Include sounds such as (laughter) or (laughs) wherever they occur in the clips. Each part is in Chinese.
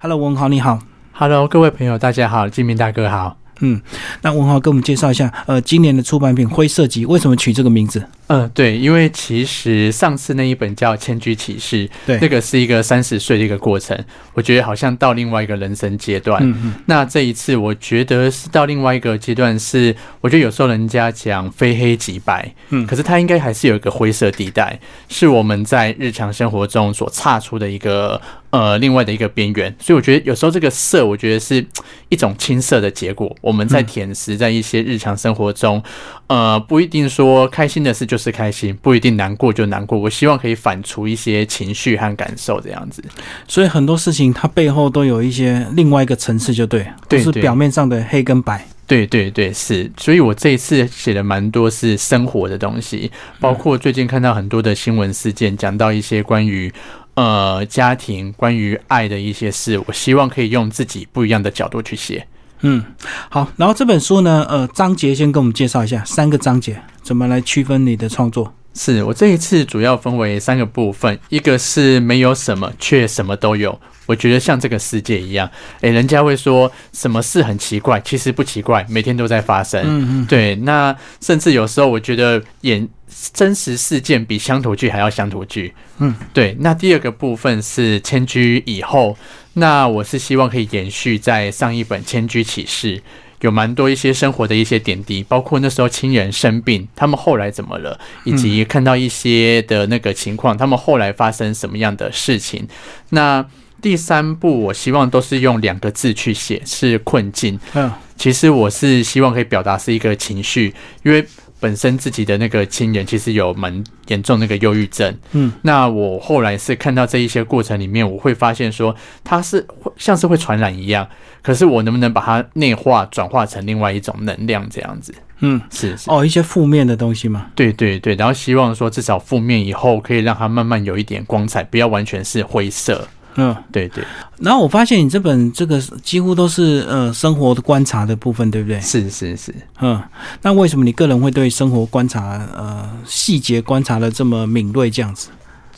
Hello，文豪你好。Hello，各位朋友，大家好，金明大哥好。嗯，那文豪跟我们介绍一下，呃，今年的出版品《灰色集》为什么取这个名字？嗯，对，因为其实上次那一本叫《千居启示》，对那个是一个三十岁的一个过程，我觉得好像到另外一个人生阶段。嗯嗯，那这一次，我觉得是到另外一个阶段是，我觉得有时候人家讲非黑即白，嗯可是它应该还是有一个灰色地带，是我们在日常生活中所岔出的一个呃另外的一个边缘。所以我觉得有时候这个色，我觉得是一种青涩的结果。我们在舔食在一些日常生活中，呃，不一定说开心的事就是开心，不一定难过就难过。我希望可以反刍一些情绪和感受，这样子。所以很多事情它背后都有一些另外一个层次，就对，对对表面上的黑跟白。对对对，是，所以我这一次写的蛮多是生活的东西，包括最近看到很多的新闻事件，讲到一些关于呃家庭、关于爱的一些事，我希望可以用自己不一样的角度去写。嗯，好。然后这本书呢，呃，章节先跟我们介绍一下三个章节，怎么来区分你的创作？是我这一次主要分为三个部分，一个是没有什么，却什么都有。我觉得像这个世界一样，诶，人家会说什么事很奇怪，其实不奇怪，每天都在发生。嗯嗯，对，那甚至有时候我觉得演真实事件比乡土剧还要乡土剧。嗯，对。那第二个部分是迁居以后，那我是希望可以延续在上一本《迁居启示》。有蛮多一些生活的一些点滴，包括那时候亲人生病，他们后来怎么了，以及看到一些的那个情况，他们后来发生什么样的事情。那第三步，我希望都是用两个字去写，是困境。嗯其实我是希望可以表达是一个情绪，因为本身自己的那个亲人其实有蛮严重那个忧郁症。嗯，那我后来是看到这一些过程里面，我会发现说它是会像是会传染一样，可是我能不能把它内化转化成另外一种能量这样子？嗯，是是。哦，一些负面的东西嘛。对对对，然后希望说至少负面以后可以让它慢慢有一点光彩，不要完全是灰色。嗯，对对，然后我发现你这本这个几乎都是呃生活的观察的部分，对不对？是是是。嗯，那为什么你个人会对生活观察呃细节观察的这么敏锐这样子？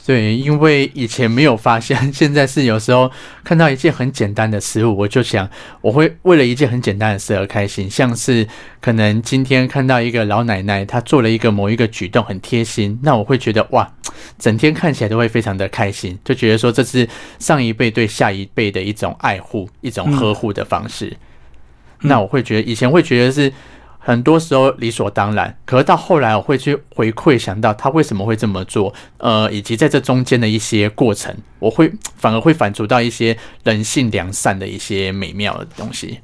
对，因为以前没有发现，(laughs) 现在是有时候看到一件很简单的事物，我就想我会为了一件很简单的事而开心，像是可能今天看到一个老奶奶，她做了一个某一个举动很贴心，那我会觉得哇，整天看起来都会非常的开心，就觉得说这是上一辈对下一辈的一种爱护、一种呵护的方式。那我会觉得以前会觉得是。很多时候理所当然，可是到后来我会去回馈，想到他为什么会这么做，呃，以及在这中间的一些过程，我会反而会反刍到一些人性良善的一些美妙的东西。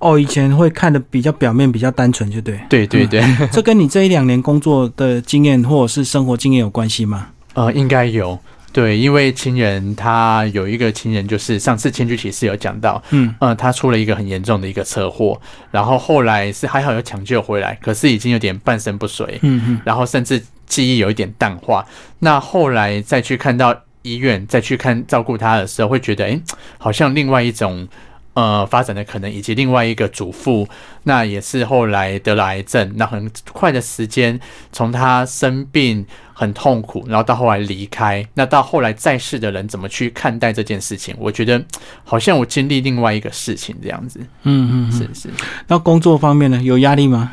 哦，以前会看的比较表面，比较单纯，就对。对对对，(laughs) 这跟你这一两年工作的经验或者是生活经验有关系吗？呃，应该有。对，因为亲人他有一个亲人，就是上次千居骑士有讲到，嗯，呃，他出了一个很严重的一个车祸，然后后来是还好有抢救回来，可是已经有点半身不遂，嗯嗯然后甚至记忆有一点淡化。那后来再去看到医院，再去看照顾他的时候，会觉得，诶，好像另外一种呃发展的可能，以及另外一个祖父，那也是后来得了癌症，那很快的时间，从他生病很痛苦，然后到后来离开，那到后来在世的人怎么去看待这件事情？我觉得好像我经历另外一个事情这样子，嗯嗯，是是。那工作方面呢，有压力吗？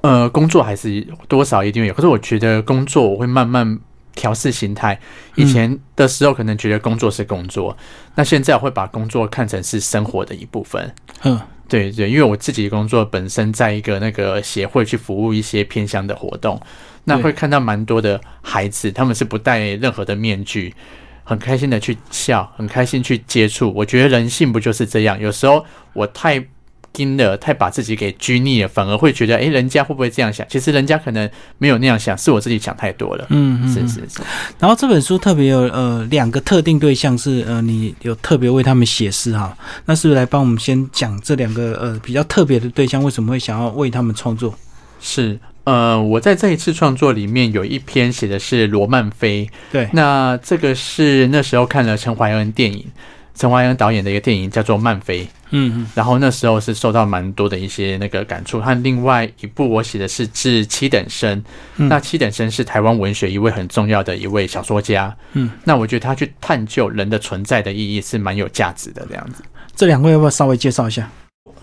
呃，工作还是多少一定有，可是我觉得工作我会慢慢调试心态。以前的时候可能觉得工作是工作，那现在我会把工作看成是生活的一部分。嗯对对，因为我自己工作本身在一个那个协会去服务一些偏乡的活动，那会看到蛮多的孩子，他们是不戴任何的面具，很开心的去笑，很开心去接触。我觉得人性不就是这样？有时候我太盯了，太把自己给拘泥了，反而会觉得，诶，人家会不会这样想？其实人家可能没有那样想，是我自己想太多了。嗯嗯，是是是，然后这本书特别有呃两个特定对象是呃你有特别为他们写诗哈，那是不是来帮我们先讲这两个呃比较特别的对象为什么会想要为他们创作？是。呃，我在这一次创作里面有一篇写的是罗曼菲，对，那这个是那时候看了陈怀恩电影，陈怀恩导演的一个电影叫做《漫飞》。嗯嗯，然后那时候是受到蛮多的一些那个感触。和另外一部我写的是《致七等生》，嗯那七等生是台湾文学一位很重要的一位小说家。嗯，那我觉得他去探究人的存在的意义是蛮有价值的。这样子。这两位要不要稍微介绍一下？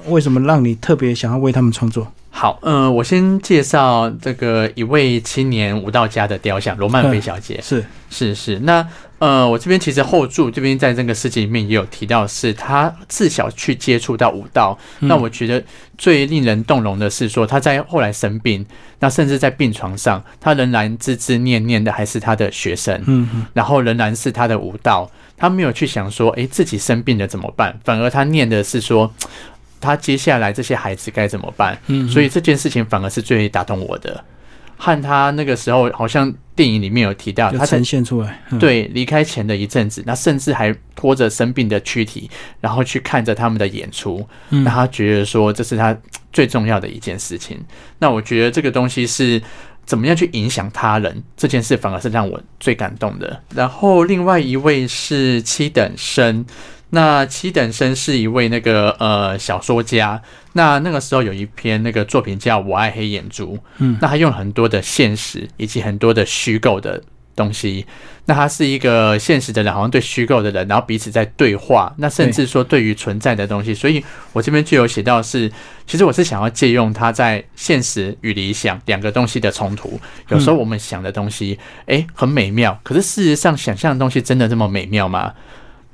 为什么让你特别想要为他们创作？好，嗯、我先介绍这个一位青年舞蹈家的雕像——罗曼菲小姐。是，是是，那呃，我这边其实后注这边在这个事情里面也有提到，是她自小去接触到舞蹈。嗯那我觉得最令人动容的是说，她在后来生病，那甚至在病床上，她仍然孜孜念念的还是她的学生，嗯嗯然后仍然是她的舞蹈。他没有去想说，诶，自己生病了怎么办？反而他念的是说，他接下来这些孩子该怎么办？嗯，所以这件事情反而是最打动我的。和他那个时候，好像电影里面有提到，他呈现出来。嗯，对离开前的一阵子，那甚至还拖着生病的躯体，然后去看着他们的演出，嗯那他觉得说这是他最重要的一件事情。那我觉得这个东西是怎么样去影响他人这件事，反而是让我最感动的。然后另外一位是七等生。那七等生是一位那个呃小说家，那那个时候有一篇那个作品叫《我爱黑眼珠》，嗯。那他用了很多的现实以及很多的虚构的东西，那他是一个现实的人，好像对虚构的人，然后彼此在对话，那甚至说对于存在的东西，所以我这边就有写到是，其实我是想要借用他在现实与理想两个东西的冲突，有时候我们想的东西，诶，很美妙，可是事实上想象的东西真的这么美妙吗？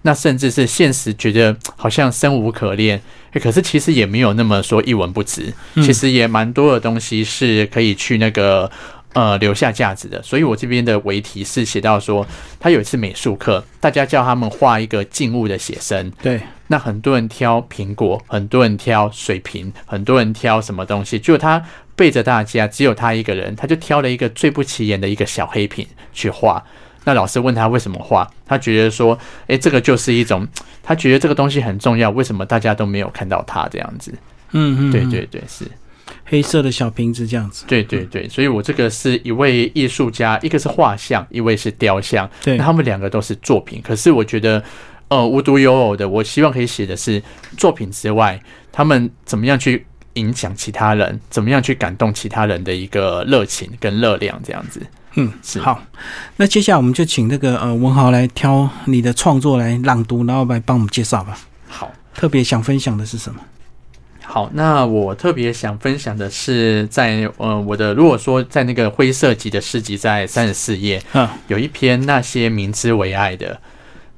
那甚至是现实觉得好像生无可恋，诶可是其实也没有那么说一文不值，嗯其实也蛮多的东西是可以去那个呃留下价值的。所以我这边的为题是写到说，他有一次美术课，大家叫他们画一个静物的写生，对，那很多人挑苹果，很多人挑水瓶，很多人挑什么东西，就他背着大家，只有他一个人，他就挑了一个最不起眼的一个小黑瓶去画。那老师问他为什么画，他觉得说，诶，这个就是一种，他觉得这个东西很重要，为什么大家都没有看到它这样子？嗯嗯，嗯对对，对，是。黑色的小瓶子这样子。对对对，所以我这个是一位艺术家，一个是画像，一位是雕像，对那，他们两个都是作品。可是我觉得，呃，无独有偶的，我希望可以写的是作品之外，他们怎么样去影响其他人，怎么样去感动其他人的一个热情跟热量，这样子。嗯，是好。那接下来我们就请那个呃文豪来挑你的创作来朗读，然后来帮我们介绍吧。好。特别想分享的是什么？好，那我特别想分享的是在，呃我的如果说在那个灰色级的诗集在三十四页，嗯，有一篇那些明知为爱的，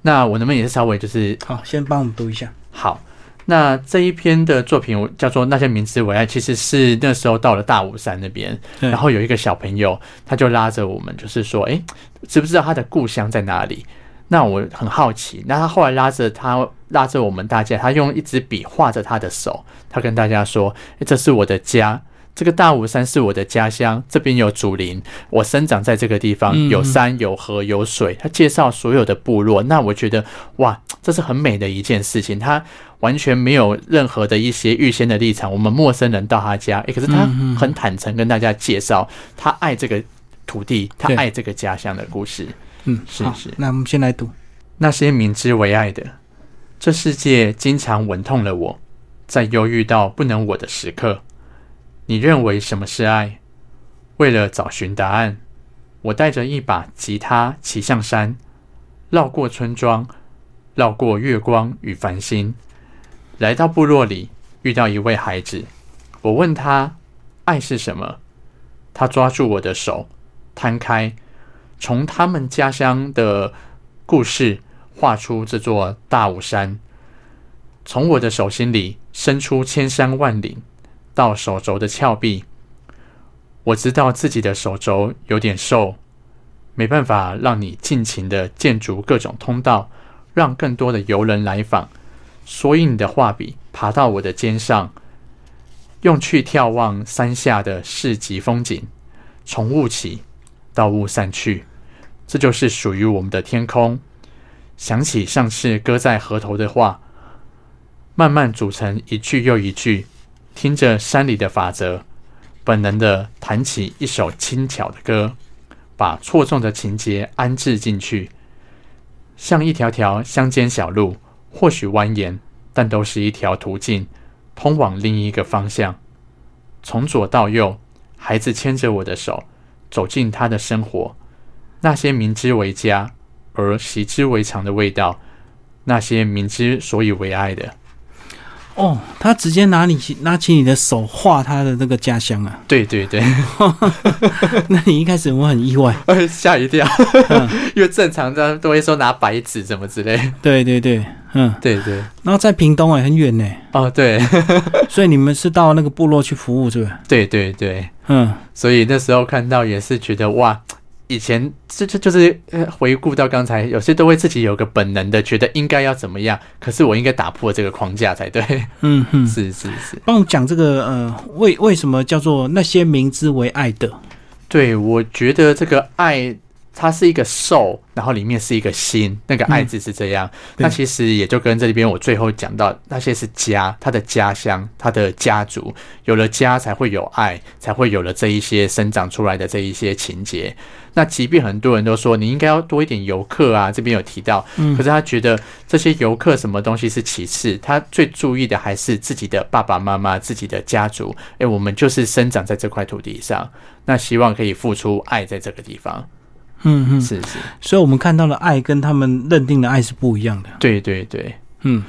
那我能不能也是稍微就是好，先帮我们读一下。好，那这一篇的作品叫做《那些名字》，我爱》，其实是那时候到了大武山那边，然后有一个小朋友，他就拉着我们，就是说，哎，知不知道他的故乡在哪里？那我很好奇，那他后来拉着他拉着我们大家，他用一支笔画着他的手，他跟大家说：“诶这是我的家，这个大武山是我的家乡，这边有竹林，我生长在这个地方，嗯有山有河有水。”他介绍所有的部落，那我觉得哇，这是很美的一件事情。他完全没有任何的一些预先的立场，我们陌生人到他家，诶，可是他很坦诚跟大家介绍他爱这个土地，他对爱这个家乡的故事。嗯，是是那我们先来读。那些明知为爱的，这世界经常吻痛了我，在忧郁到不能我的时刻。你认为什么是爱？为了找寻答案，我带着一把吉他骑上山，绕过村庄，绕过月光与繁星，来到部落里，遇到一位孩子。我问他爱是什么，他抓住我的手，摊开，从他们家乡的故事画出这座大武山，从我的手心里伸出千山万岭，到手肘的峭壁。我知道自己的手肘有点瘦，没办法让你尽情的建筑各种通道，让更多的游人来访。所以你的画笔爬到我的肩上，用去眺望山下的市集风景，从雾起到雾散去。这就是属于我们的天空。想起上次搁在河头的话，慢慢组成一句又一句，听着山里的法则，本能的弹起一首轻巧的歌，把错综的情节安置进去，像一条条乡间小路，或许蜿蜒，但都是一条途径，通往另一个方向。从左到右，孩子牵着我的手，走进他的生活。那些明知为家而习之为常的味道，那些明知所以为爱的。哦，他直接拿你拿起你的手画他的那个家乡啊！对对对，(laughs) 那你一开始我很意外，(laughs) 吓一跳，(laughs) 因为正常的都会说拿白纸什么之类。对对对，嗯，对对。然后在屏东哎，很远呢。哦，对。所以你们是到那个部落去服务，是吧？对对对，嗯。所以那时候看到也是觉得哇。以前这这就是回顾到刚才，有些都会自己有个本能的觉得应该要怎么样，可是我应该打破这个框架才对。嗯哼，是是是。帮我讲这个呃，为为什么叫做那些明知为爱的？对，我觉得这个爱。它是一个兽，然后里面是一个心，那个爱字是这样。那其实也就跟这里边我最后讲到那些是家，他的家乡，他的家族，有了家才会有爱，才会有了这一些生长出来的这一些情节。那即便很多人都说你应该要多一点游客啊，这边有提到，可是他觉得这些游客什么东西是其次，他最注意的还是自己的爸爸妈妈、自己的家族。诶，我们就是生长在这块土地上，那希望可以付出爱在这个地方。嗯嗯，是是，所以我们看到的爱跟他们认定的爱是不一样的。对对对，嗯，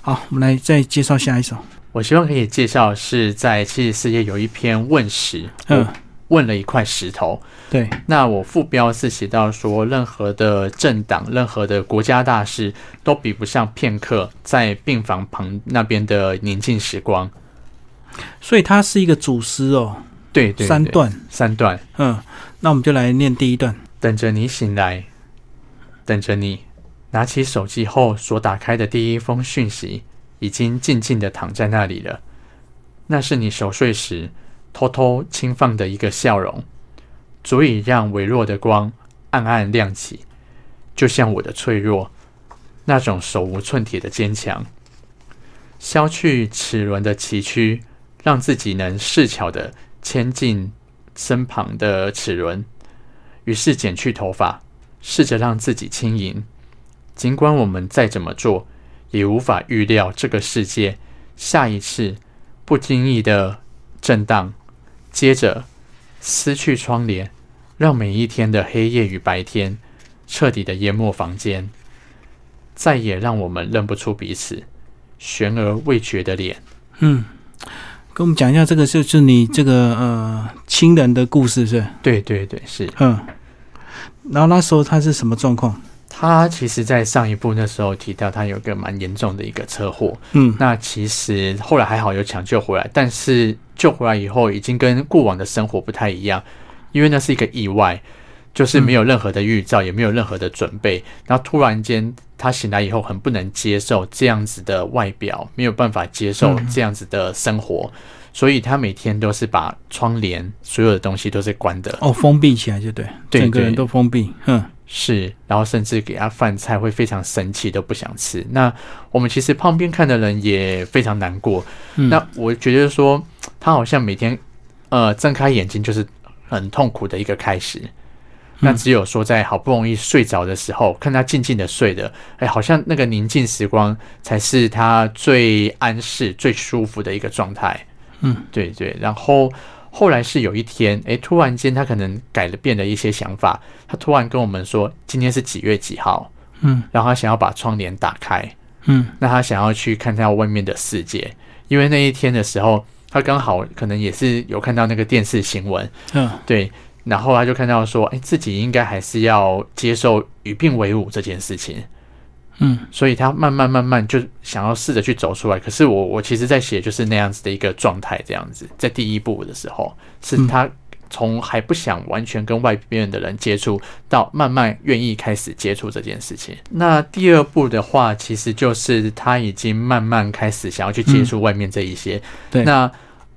好，我们来再介绍下一首。我希望可以介绍是在七十四页有一篇问石，嗯，问了一块石头。对，那我副标是写到说，任何的政党、任何的国家大事都比不上片刻在病房旁那边的宁静时光。所以它是一个主诗哦。对对，三段，三段，嗯。那我们就来念第一段。等着你醒来，等着你拿起手机后所打开的第一封讯息，已经静静的躺在那里了。那是你熟睡时偷偷轻放的一个笑容，足以让微弱的光暗暗亮起，就像我的脆弱，那种手无寸铁的坚强，消去齿轮的崎岖，让自己能适巧的牵进。身旁的齿轮，于是剪去头发，试着让自己轻盈。尽管我们再怎么做，也无法预料这个世界下一次不经意的震荡，接着撕去窗帘，让每一天的黑夜与白天彻底的淹没房间，再也让我们认不出彼此悬而未决的脸。嗯。跟我们讲一下，这个就是你这个呃亲人的故事，是？对对对，是。嗯。然后那时候他是什么状况？他其实，在上一部那时候提到，他有个蛮严重的一个车祸。嗯。那其实后来还好有抢救回来，但是救回来以后，已经跟过往的生活不太一样，因为那是一个意外，就是没有任何的预兆，也没有任何的准备，然后突然间。他醒来以后很不能接受这样子的外表，没有办法接受这样子的生活，所以他每天都是把窗帘所有的东西都是关的哦，封闭起来就对，整个人都封闭，嗯，是，然后甚至给他饭菜会非常生气，都不想吃。那我们其实旁边看的人也非常难过。那我觉得说他好像每天呃睁开眼睛就是很痛苦的一个开始。那只有说，在好不容易睡着的时候，看他静静的睡的，哎，好像那个宁静时光才是他最安适、最舒服的一个状态。嗯，对对。然后后来是有一天，哎，突然间他可能改了变了一些想法，他突然跟我们说，今天是几月几号？嗯，然后他想要把窗帘打开。嗯，那他想要去看看外面的世界，因为那一天的时候，他刚好可能也是有看到那个电视新闻。嗯，对。然后他就看到说，哎，自己应该还是要接受与病为伍这件事情，嗯，所以他慢慢慢慢就想要试着去走出来。可是我我其实在写就是那样子的一个状态，这样子，在第一步的时候，是他从还不想完全跟外边的人接触，到慢慢愿意开始接触这件事情。那第二步的话，其实就是他已经慢慢开始想要去接触外面这一些，对，那。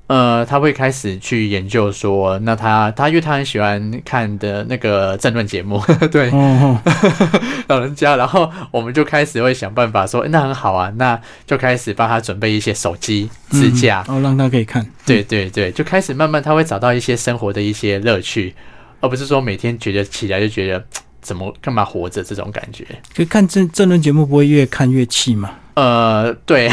呃，他会开始去研究说，那他他因为他很喜欢看的那个政论节目，(laughs) 对，(laughs) 老人家，然后我们就开始会想办法说，那很好啊，那就开始帮他准备一些手机支架，哦，让他可以看，对对对，就开始慢慢他会找到一些生活的一些乐趣，而不是说每天觉得起来就觉得怎么干嘛活着这种感觉。可看政政论节目不会越看越气嘛？呃，对，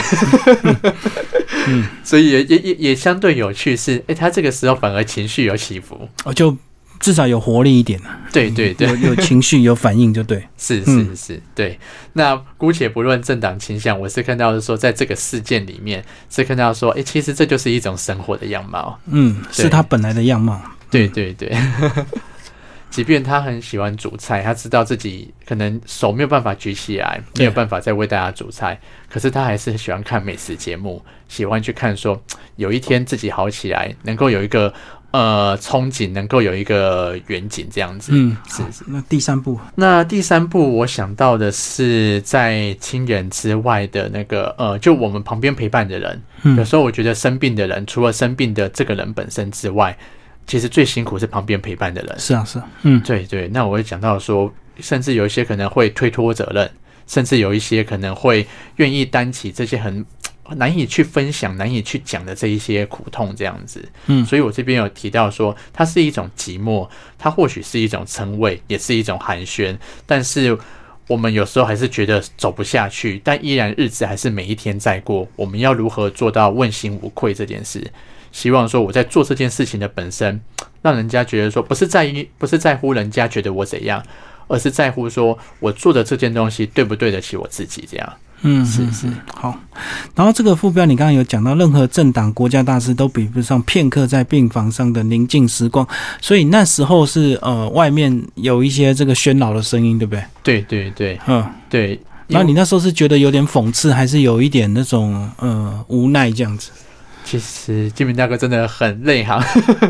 嗯，(laughs) 所以也也也也相对有趣是，哎、他这个时候反而情绪有起伏。哦，就至少有活力一点啊，对对对，有有情绪有反应就对。是嗯是是，对。那姑且不论政党倾向，我是看到是说，在这个事件里面是看到说，哎、其实这就是一种生活的样貌。嗯，是他本来的样貌。对对对，即便他很喜欢煮菜，他知道自己可能手没有办法举起来，没有办法再为大家煮菜，可是他还是喜欢看美食节目，喜欢去看说有一天自己好起来，能够有一个呃憧憬，能够有一个远景这样子。嗯，是是那第三步，那第三步，我想到的是在亲人之外的那个呃，就我们旁边陪伴的人。有嗯时候我觉得生病的人，除了生病的这个人本身之外，其实最辛苦是旁边陪伴的人。是啊是啊，嗯对对，那我会讲到说，甚至有一些可能会推脱责任，甚至有一些可能会愿意担起这些很 (tsk) 难以去分享、难以去讲的这一些苦痛，这样子。嗯所以我这边有提到说，它是一种寂寞，它或许是一种称谓，也是一种寒暄，但是。我们有时候还是觉得走不下去，但依然日子还是每一天在过。我们要如何做到问心无愧这件事？希望说我在做这件事情的本身，让人家觉得说不是在意，不是在乎人家觉得我怎样，而是在乎说我做的这件东西对不对得起我自己。这样嗯，是是好。然后这个副标你刚刚有讲到，任何政党、国家大事都比不上片刻在病房上的宁静时光。所以那时候是呃，外面有一些这个喧闹的声音，对不对？对对对嗯。对。然后你那时候是觉得有点讽刺，还是有一点那种呃无奈这样子？其实金明大哥真的很内行，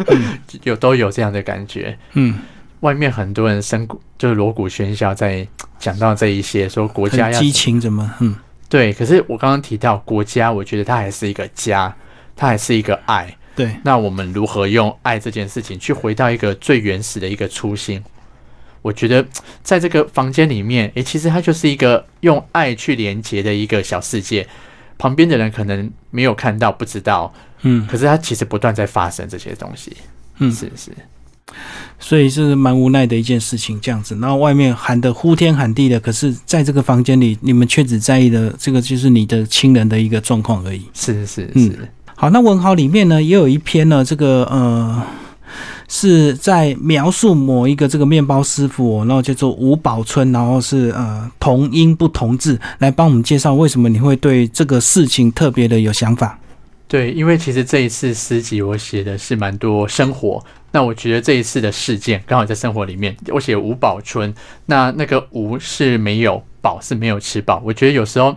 (laughs) 有都有这样的感觉。嗯，外面很多人声鼓就是锣鼓喧嚣，在讲到这一些说国家要激情怎么？嗯对，可是我刚刚提到国家，我觉得它还是一个家，它还是一个爱。对，那我们如何用爱这件事情去回到一个最原始的一个初心？我觉得在这个房间里面，诶，其实它就是一个用爱去连接的一个小世界。旁边的人可能没有看到，不知道，嗯可是它其实不断在发生这些东西。嗯，是是，所以是蛮无奈的一件事情，这样子。然后外面喊的呼天喊地的，可是在这个房间里，你们却只在意的这个就是你的亲人的一个状况而已。是是嗯是，好，那文豪里面呢，也有一篇呢，这个呃。是在描述某一个这个面包师傅、然后叫做吴宝春，然后是呃同音不同字，来帮我们介绍为什么你会对这个事情特别的有想法。对，因为其实这一次诗集我写的是蛮多生活，那我觉得这一次的事件刚好在生活里面，我写吴宝春，那那个吴是没有，饱是没有吃饱，我觉得有时候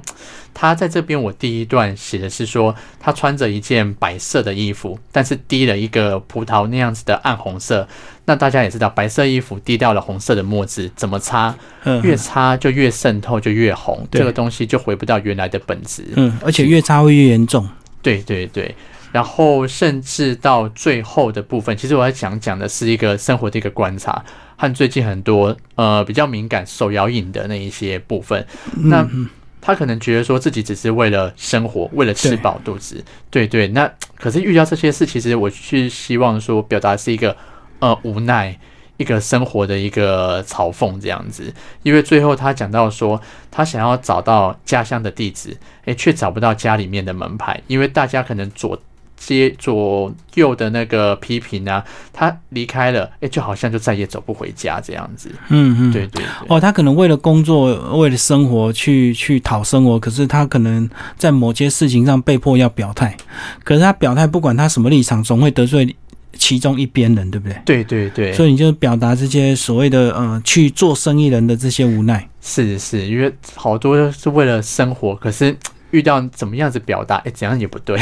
他在这边，我第一段写的是说他穿着一件白色的衣服，但是滴了一个葡萄那样子的暗红色，那大家也知道，白色衣服滴掉了红色的墨汁，怎么擦嗯，越擦就越渗透，就越红，对。这个东西就回不到原来的本质。嗯，而且越擦会越严重。对对对，然后甚至到最后的部分，其实我要讲讲的是一个生活的一个观察，和最近很多呃比较敏感手摇饮的那一些部分。那嗯他可能觉得说自己只是为了生活，为了吃饱肚子，对对。那可是遇到这些事，其实我是希望说表达是一个呃无奈。一个生活的一个嘲讽这样子，因为最后他讲到说，他想要找到家乡的地址，诶，却找不到家里面的门牌，因为大家可能左接左右的那个批评啊，他离开了，诶，就好像就再也走不回家这样子。嗯嗯，对对对，哦，他可能为了工作，为了生活去去讨生活，可是他可能在某些事情上被迫要表态，可是他表态不管他什么立场，总会得罪其中一边人，对不对？对对对，所以你就表达这些所谓的呃去做生意人的这些无奈。是是，因为好多是为了生活，可是遇到怎么样子表达，哎，怎样也不对。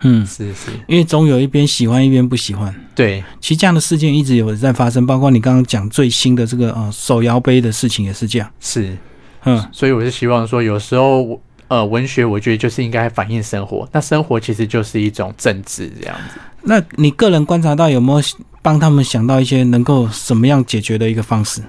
嗯，是是，因为总有一边喜欢，一边不喜欢。对其实这样的事件一直有在发生，包括你刚刚讲最新的这个呃手摇杯的事情也是这样。是，嗯所以我是希望说，有时候呃，文学我觉得就是应该反映生活，那生活其实就是一种政治这样子。那你个人观察到有没有帮他们想到一些能够怎么样解决的一个方式？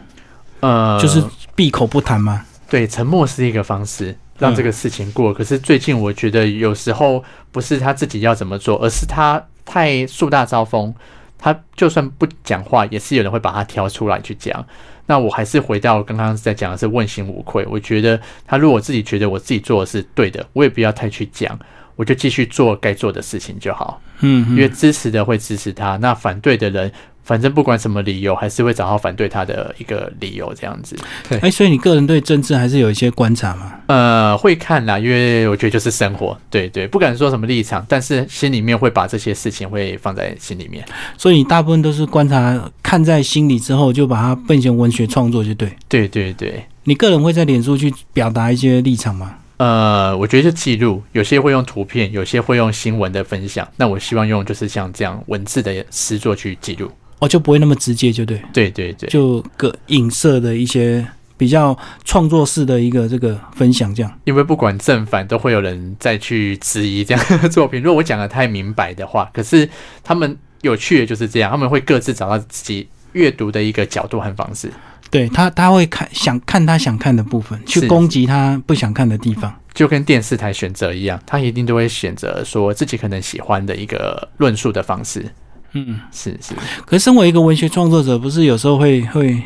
呃，就是闭口不谈吗？对，沉默是一个方式，让这个事情过。可是最近我觉得有时候不是他自己要怎么做，而是他太树大招风，他就算不讲话，也是有人会把他挑出来去讲。那我还是回到刚刚在讲的是问心无愧。我觉得他如果自己觉得我自己做的是对的，我也不要太去讲，我就继续做该做的事情就好。嗯，因为支持的会支持他，那反对的人。反正不管什么理由，还是会找到反对他的一个理由，这样子。对，哎，所以你个人对政治还是有一些观察吗？呃，会看啦，因为我觉得就是生活，对对，不敢说什么立场，但是心里面会把这些事情会放在心里面。所以你大部分都是观察，看在心里之后，就把它变成文学创作，就对。对对对，你个人会在脸书去表达一些立场吗？呃，我觉得就记录，有些会用图片，有些会用新闻的分享。那我希望用就是像这样文字的诗作去记录。哦，就不会那么直接，就对，对对对，就个影射的一些比较创作式的一个这个分享，这样。因为不管正反，都会有人再去质疑这样的 (laughs) 作品。如果我讲的太明白的话，可是他们有趣的就是这样，他们会各自找到自己阅读的一个角度和方式。对他，他会看想看他想看的部分，去攻击他不想看的地方，就跟电视台选择一样，他一定都会选择说自己可能喜欢的一个论述的方式。嗯，是是。可是，身为一个文学创作者，不是有时候会会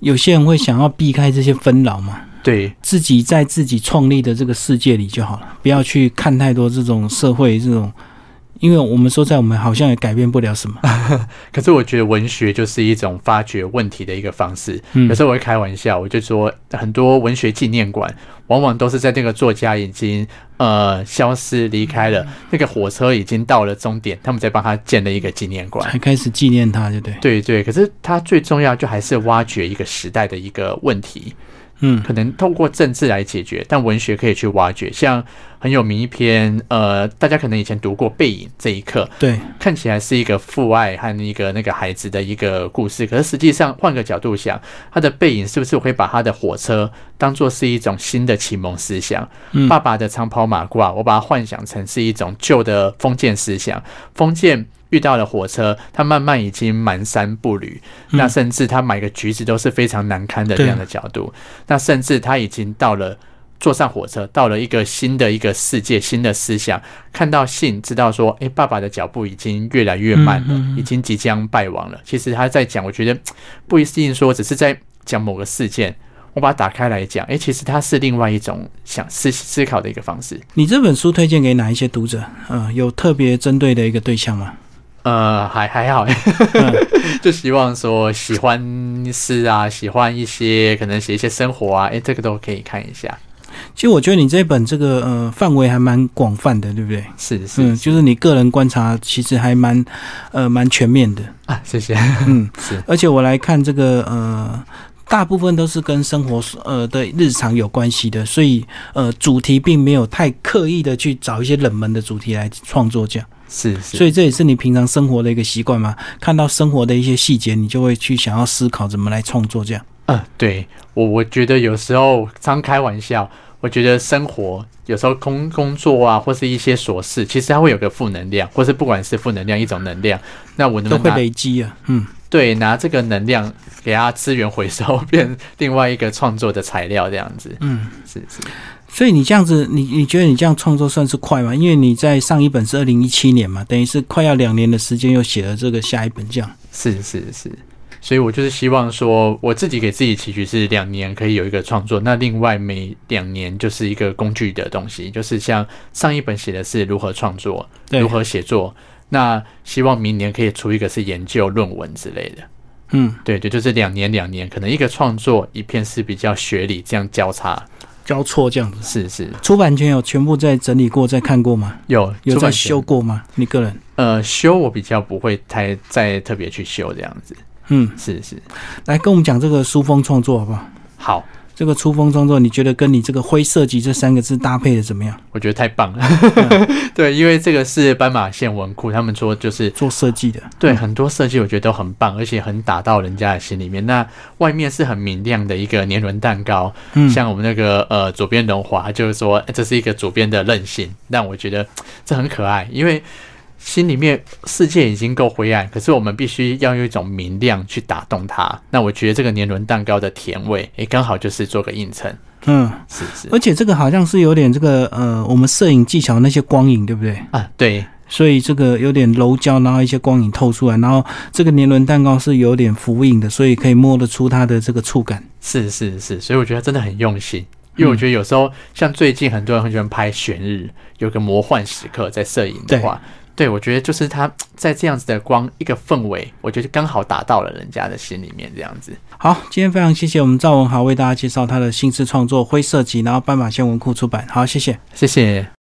有些人会想要避开这些纷扰吗？对，自己在自己创立的这个世界里就好了，不要去看太多这种社会这种。因为我们说，在我们好像也改变不了什么。(laughs) 可是我觉得文学就是一种发掘问题的一个方式。有时候我会开玩笑，我就说很多文学纪念馆往往都是在那个作家已经呃消失离开了，那个火车已经到了终点，他们在帮他建了一个纪念馆，才开始纪念他，对不对？对对。可是他最重要就还是挖掘一个时代的一个问题。嗯，可能透过政治来解决，但文学可以去挖掘。像很有名一篇，呃，大家可能以前读过《背影》这一刻，对，看起来是一个父爱和一个那个孩子的一个故事。可是实际上，换个角度想，他的背影是不是会把他的火车当做是一种新的启蒙思想？爸爸的长袍马褂，我把它幻想成是一种旧的封建思想，封建。遇到了火车，他慢慢已经蹒跚步履，那甚至他买个橘子都是非常难堪的这样的角度。那甚至他已经到了坐上火车，到了一个新的一个世界，新的思想，看到信，知道说，哎，爸爸的脚步已经越来越慢了，已经即将败亡了。其实他在讲，我觉得不一定说只是在讲某个事件，我把它打开来讲，哎，其实它是另外一种想思思考的一个方式。你这本书推荐给哪一些读者？嗯，有特别针对的一个对象吗？呃，还还好，(laughs) 就希望说喜欢诗啊，喜欢一些可能写一些生活啊，哎，这个都可以看一下。其实我觉得你这本这个呃范围还蛮广泛的，对不对？是是，嗯，就是你个人观察其实还蛮呃蛮全面的啊。谢谢，嗯，(laughs) 是。而且我来看这个呃，大部分都是跟生活呃的日常有关系的，所以呃主题并没有太刻意的去找一些冷门的主题来创作这样。是，所以这也是你平常生活的一个习惯吗？看到生活的一些细节，你就会去想要思考怎么来创作这样。嗯，对我，我觉得有时候常开玩笑，我觉得生活有时候工工作啊，或是一些琐事，其实它会有个负能量，或是不管是负能量一种能量，那我能都会累积啊。嗯，对，拿这个能量给它资源回收，(laughs) 变另外一个创作的材料这样子。嗯，是是。所以你这样子，你你觉得你这样创作算是快吗？因为你在上一本是二零一七年嘛，等于是快要两年的时间，又写了这个下一本，这样是是是。所以我就是希望说，我自己给自己期许是两年可以有一个创作，那另外每两年就是一个工具的东西，就是像上一本写的是如何创作、如何写作，那希望明年可以出一个是研究论文之类的。嗯，对对，就是两年两年，可能一个创作一篇是比较学理这样交叉。交错这样子是是，出版权有全部在整理过、再看过吗？有有在修过吗？你个人？呃，修我比较不会太再特别去修这样子。嗯，是是，来跟我们讲这个书风创作好不好？好。这个出风创作，你觉得跟你这个灰色级这三个字搭配的怎么样？我觉得太棒了。(laughs) 对，因为这个是斑马线文库，他们说就是做设计的。对，很多设计我觉得都很棒，而且很打到人家的心里面。那外面是很明亮的一个年轮蛋糕，像我们那个呃左边荣华，就是说这是一个左边的任性，但我觉得这很可爱，因为。心里面世界已经够灰暗，可是我们必须要用一种明亮去打动它。那我觉得这个年轮蛋糕的甜味，诶，刚好就是做个映衬。嗯，是是。而且这个好像是有点这个呃，我们摄影技巧那些光影，对不对？啊，对，所以这个有点柔焦，然后一些光影透出来，然后这个年轮蛋糕是有点浮影的，所以可以摸得出它的这个触感。是是是，所以我觉得真的很用心。因为我觉得有时候像最近很多人很喜欢拍悬日，有个魔幻时刻在摄影的话，对我觉得就是他在这样子的光一个氛围，我觉得刚好打到了人家的心里面这样子。好，今天非常谢谢我们赵文豪为大家介绍他的新诗创作《灰色集》，然后斑马线文库出版。好，谢谢，谢谢。